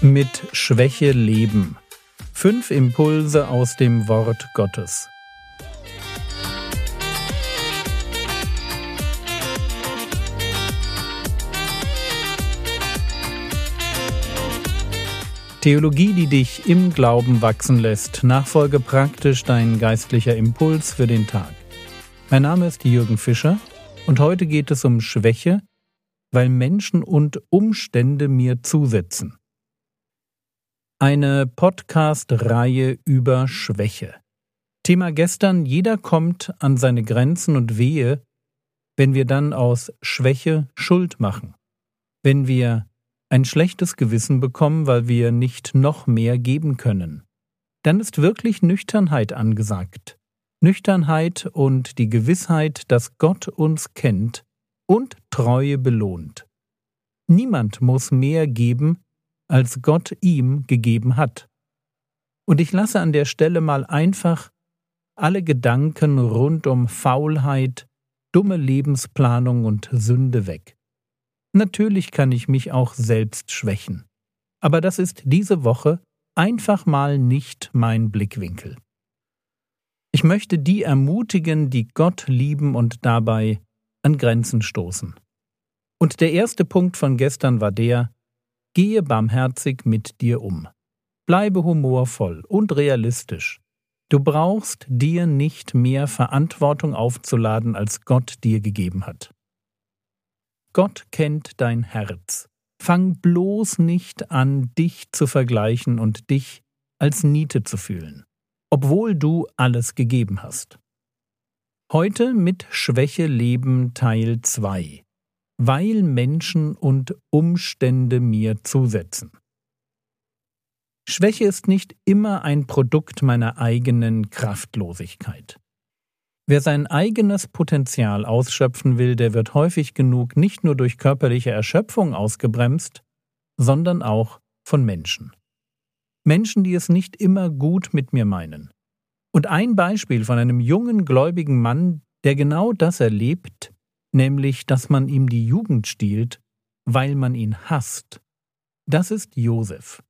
Mit Schwäche leben. Fünf Impulse aus dem Wort Gottes. Theologie, die dich im Glauben wachsen lässt. Nachfolge praktisch dein geistlicher Impuls für den Tag. Mein Name ist Jürgen Fischer und heute geht es um Schwäche, weil Menschen und Umstände mir zusetzen. Eine Podcast-Reihe über Schwäche. Thema gestern, jeder kommt an seine Grenzen und wehe, wenn wir dann aus Schwäche Schuld machen. Wenn wir ein schlechtes Gewissen bekommen, weil wir nicht noch mehr geben können. Dann ist wirklich Nüchternheit angesagt. Nüchternheit und die Gewissheit, dass Gott uns kennt und Treue belohnt. Niemand muss mehr geben, als Gott ihm gegeben hat. Und ich lasse an der Stelle mal einfach alle Gedanken rund um Faulheit, dumme Lebensplanung und Sünde weg. Natürlich kann ich mich auch selbst schwächen, aber das ist diese Woche einfach mal nicht mein Blickwinkel. Ich möchte die ermutigen, die Gott lieben und dabei an Grenzen stoßen. Und der erste Punkt von gestern war der, Gehe barmherzig mit dir um. Bleibe humorvoll und realistisch. Du brauchst dir nicht mehr Verantwortung aufzuladen, als Gott dir gegeben hat. Gott kennt dein Herz. Fang bloß nicht an, dich zu vergleichen und dich als Niete zu fühlen, obwohl du alles gegeben hast. Heute mit Schwäche leben Teil 2 weil Menschen und Umstände mir zusetzen. Schwäche ist nicht immer ein Produkt meiner eigenen Kraftlosigkeit. Wer sein eigenes Potenzial ausschöpfen will, der wird häufig genug nicht nur durch körperliche Erschöpfung ausgebremst, sondern auch von Menschen. Menschen, die es nicht immer gut mit mir meinen. Und ein Beispiel von einem jungen gläubigen Mann, der genau das erlebt, nämlich dass man ihm die Jugend stiehlt, weil man ihn hasst. Das ist Josef.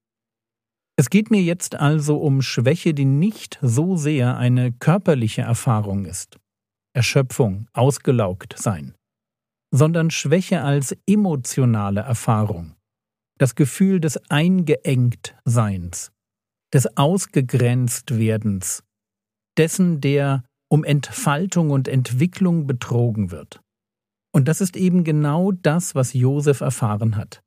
Es geht mir jetzt also um Schwäche, die nicht so sehr eine körperliche Erfahrung ist, Erschöpfung, ausgelaugt sein, sondern Schwäche als emotionale Erfahrung, das Gefühl des Eingeengtseins, des Ausgegrenztwerdens, dessen, der um Entfaltung und Entwicklung betrogen wird. Und das ist eben genau das, was Josef erfahren hat.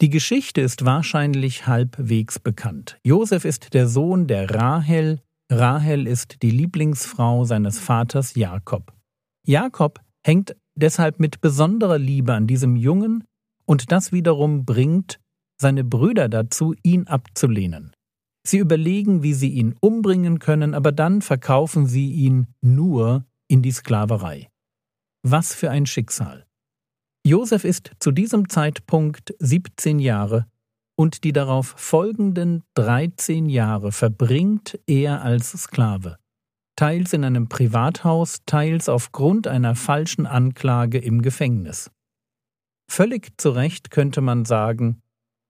Die Geschichte ist wahrscheinlich halbwegs bekannt. Josef ist der Sohn der Rahel, Rahel ist die Lieblingsfrau seines Vaters Jakob. Jakob hängt deshalb mit besonderer Liebe an diesem Jungen, und das wiederum bringt seine Brüder dazu, ihn abzulehnen. Sie überlegen, wie sie ihn umbringen können, aber dann verkaufen sie ihn nur in die Sklaverei. Was für ein Schicksal. Josef ist zu diesem Zeitpunkt 17 Jahre und die darauf folgenden 13 Jahre verbringt er als Sklave, teils in einem Privathaus, teils aufgrund einer falschen Anklage im Gefängnis. Völlig zu Recht könnte man sagen,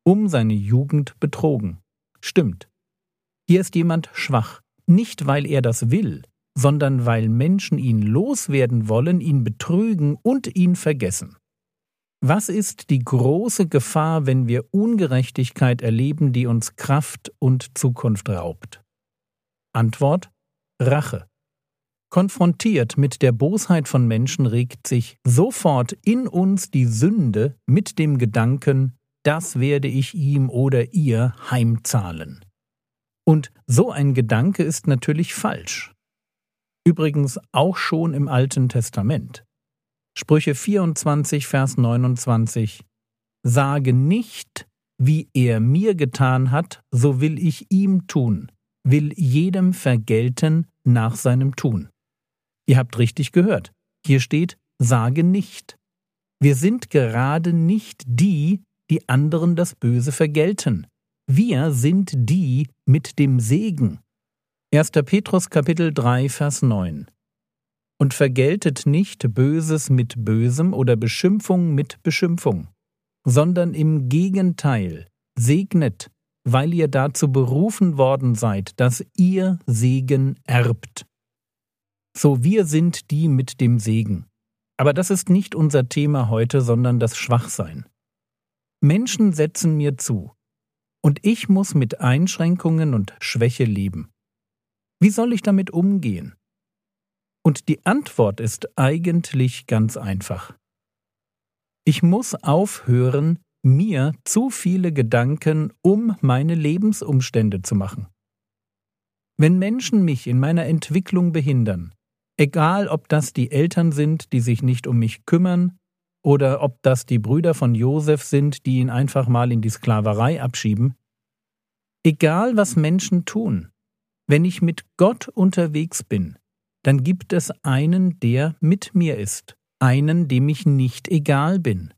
um seine Jugend betrogen. Stimmt. Hier ist jemand schwach, nicht weil er das will, sondern weil Menschen ihn loswerden wollen, ihn betrügen und ihn vergessen. Was ist die große Gefahr, wenn wir Ungerechtigkeit erleben, die uns Kraft und Zukunft raubt? Antwort Rache. Konfrontiert mit der Bosheit von Menschen regt sich sofort in uns die Sünde mit dem Gedanken, das werde ich ihm oder ihr heimzahlen. Und so ein Gedanke ist natürlich falsch. Übrigens auch schon im Alten Testament. Sprüche 24, Vers 29 Sage nicht, wie er mir getan hat, so will ich ihm tun, will jedem vergelten nach seinem Tun. Ihr habt richtig gehört. Hier steht, sage nicht. Wir sind gerade nicht die, die anderen das Böse vergelten. Wir sind die mit dem Segen. 1. Petrus Kapitel 3 Vers 9 Und vergeltet nicht Böses mit Bösem oder Beschimpfung mit Beschimpfung, sondern im Gegenteil segnet, weil ihr dazu berufen worden seid, dass ihr Segen erbt. So wir sind die mit dem Segen. Aber das ist nicht unser Thema heute, sondern das Schwachsein. Menschen setzen mir zu, und ich muss mit Einschränkungen und Schwäche leben. Wie soll ich damit umgehen? Und die Antwort ist eigentlich ganz einfach. Ich muss aufhören, mir zu viele Gedanken um meine Lebensumstände zu machen. Wenn Menschen mich in meiner Entwicklung behindern, egal ob das die Eltern sind, die sich nicht um mich kümmern, oder ob das die Brüder von Josef sind, die ihn einfach mal in die Sklaverei abschieben, egal was Menschen tun, wenn ich mit Gott unterwegs bin, dann gibt es einen, der mit mir ist, einen, dem ich nicht egal bin.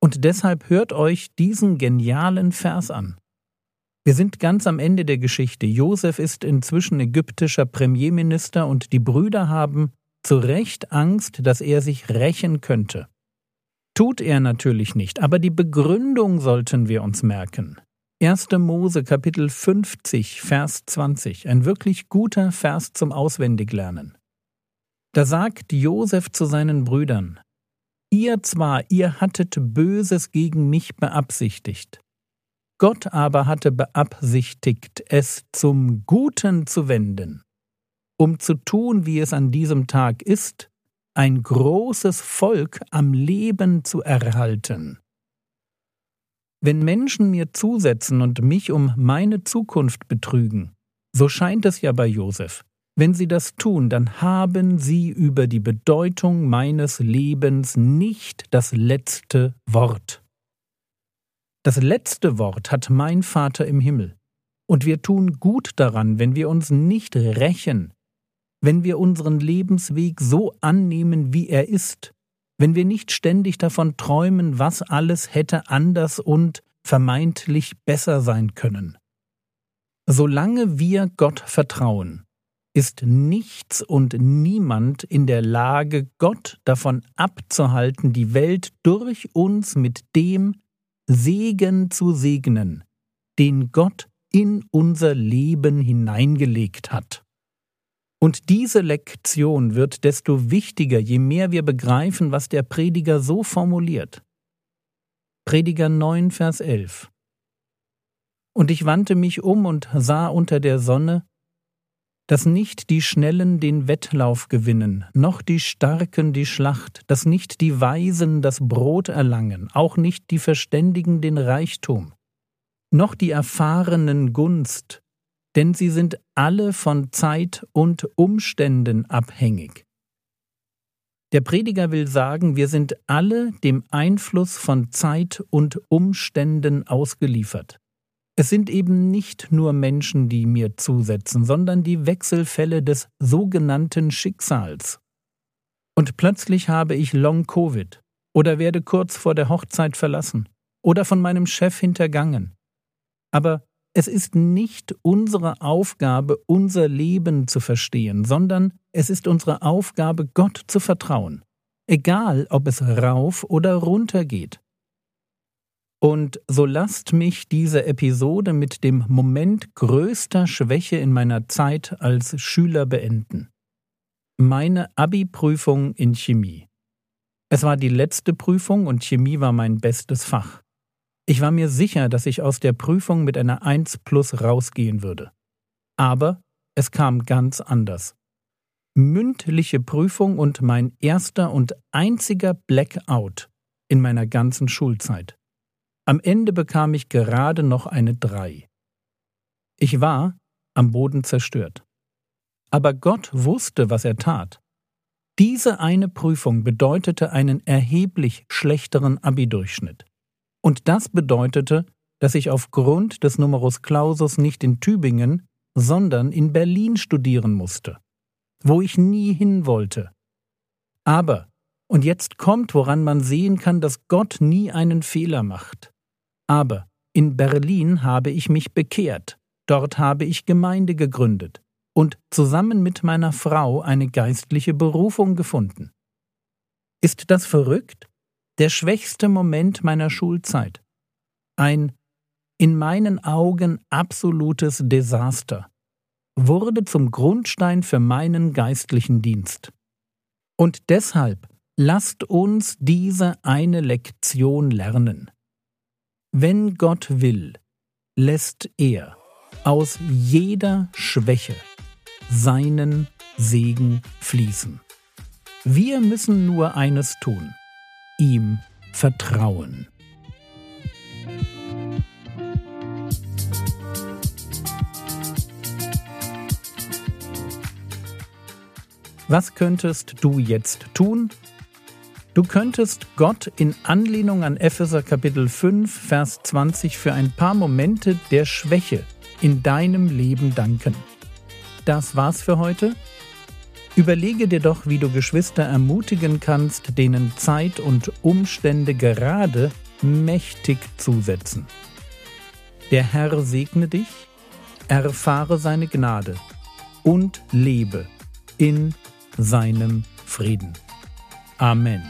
Und deshalb hört euch diesen genialen Vers an. Wir sind ganz am Ende der Geschichte. Josef ist inzwischen ägyptischer Premierminister und die Brüder haben zu Recht Angst, dass er sich rächen könnte. Tut er natürlich nicht, aber die Begründung sollten wir uns merken. 1. Mose Kapitel 50, Vers 20, ein wirklich guter Vers zum Auswendiglernen. Da sagt Josef zu seinen Brüdern, Ihr zwar, ihr hattet Böses gegen mich beabsichtigt, Gott aber hatte beabsichtigt, es zum Guten zu wenden, um zu tun, wie es an diesem Tag ist, ein großes Volk am Leben zu erhalten. Wenn Menschen mir zusetzen und mich um meine Zukunft betrügen, so scheint es ja bei Josef, wenn sie das tun, dann haben sie über die Bedeutung meines Lebens nicht das letzte Wort. Das letzte Wort hat mein Vater im Himmel. Und wir tun gut daran, wenn wir uns nicht rächen, wenn wir unseren Lebensweg so annehmen, wie er ist, wenn wir nicht ständig davon träumen, was alles hätte anders und vermeintlich besser sein können. Solange wir Gott vertrauen, ist nichts und niemand in der Lage, Gott davon abzuhalten, die Welt durch uns mit dem Segen zu segnen, den Gott in unser Leben hineingelegt hat. Und diese Lektion wird desto wichtiger, je mehr wir begreifen, was der Prediger so formuliert. Prediger 9, Vers 11. Und ich wandte mich um und sah unter der Sonne, dass nicht die Schnellen den Wettlauf gewinnen, noch die Starken die Schlacht, dass nicht die Weisen das Brot erlangen, auch nicht die Verständigen den Reichtum, noch die Erfahrenen Gunst, denn sie sind alle von Zeit und Umständen abhängig. Der Prediger will sagen, wir sind alle dem Einfluss von Zeit und Umständen ausgeliefert. Es sind eben nicht nur Menschen, die mir zusetzen, sondern die Wechselfälle des sogenannten Schicksals. Und plötzlich habe ich Long-Covid oder werde kurz vor der Hochzeit verlassen oder von meinem Chef hintergangen. Aber es ist nicht unsere Aufgabe, unser Leben zu verstehen, sondern es ist unsere Aufgabe, Gott zu vertrauen, egal ob es rauf oder runter geht. Und so lasst mich diese Episode mit dem Moment größter Schwäche in meiner Zeit als Schüler beenden. Meine Abi-Prüfung in Chemie. Es war die letzte Prüfung und Chemie war mein bestes Fach. Ich war mir sicher, dass ich aus der Prüfung mit einer 1 plus rausgehen würde. Aber es kam ganz anders. Mündliche Prüfung und mein erster und einziger Blackout in meiner ganzen Schulzeit. Am Ende bekam ich gerade noch eine Drei. Ich war am Boden zerstört. Aber Gott wusste, was er tat. Diese eine Prüfung bedeutete einen erheblich schlechteren Abi-Durchschnitt. Und das bedeutete, dass ich aufgrund des Numerus Clausus nicht in Tübingen, sondern in Berlin studieren musste, wo ich nie hin wollte. Aber, und jetzt kommt, woran man sehen kann, dass Gott nie einen Fehler macht. Aber in Berlin habe ich mich bekehrt, dort habe ich Gemeinde gegründet und zusammen mit meiner Frau eine geistliche Berufung gefunden. Ist das verrückt? Der schwächste Moment meiner Schulzeit. Ein in meinen Augen absolutes Desaster, wurde zum Grundstein für meinen geistlichen Dienst. Und deshalb lasst uns diese eine Lektion lernen. Wenn Gott will, lässt er aus jeder Schwäche seinen Segen fließen. Wir müssen nur eines tun, ihm vertrauen. Was könntest du jetzt tun? Du könntest Gott in Anlehnung an Epheser Kapitel 5, Vers 20 für ein paar Momente der Schwäche in deinem Leben danken. Das war's für heute. Überlege dir doch, wie du Geschwister ermutigen kannst, denen Zeit und Umstände gerade mächtig zusetzen. Der Herr segne dich, erfahre seine Gnade und lebe in seinem Frieden. Amen.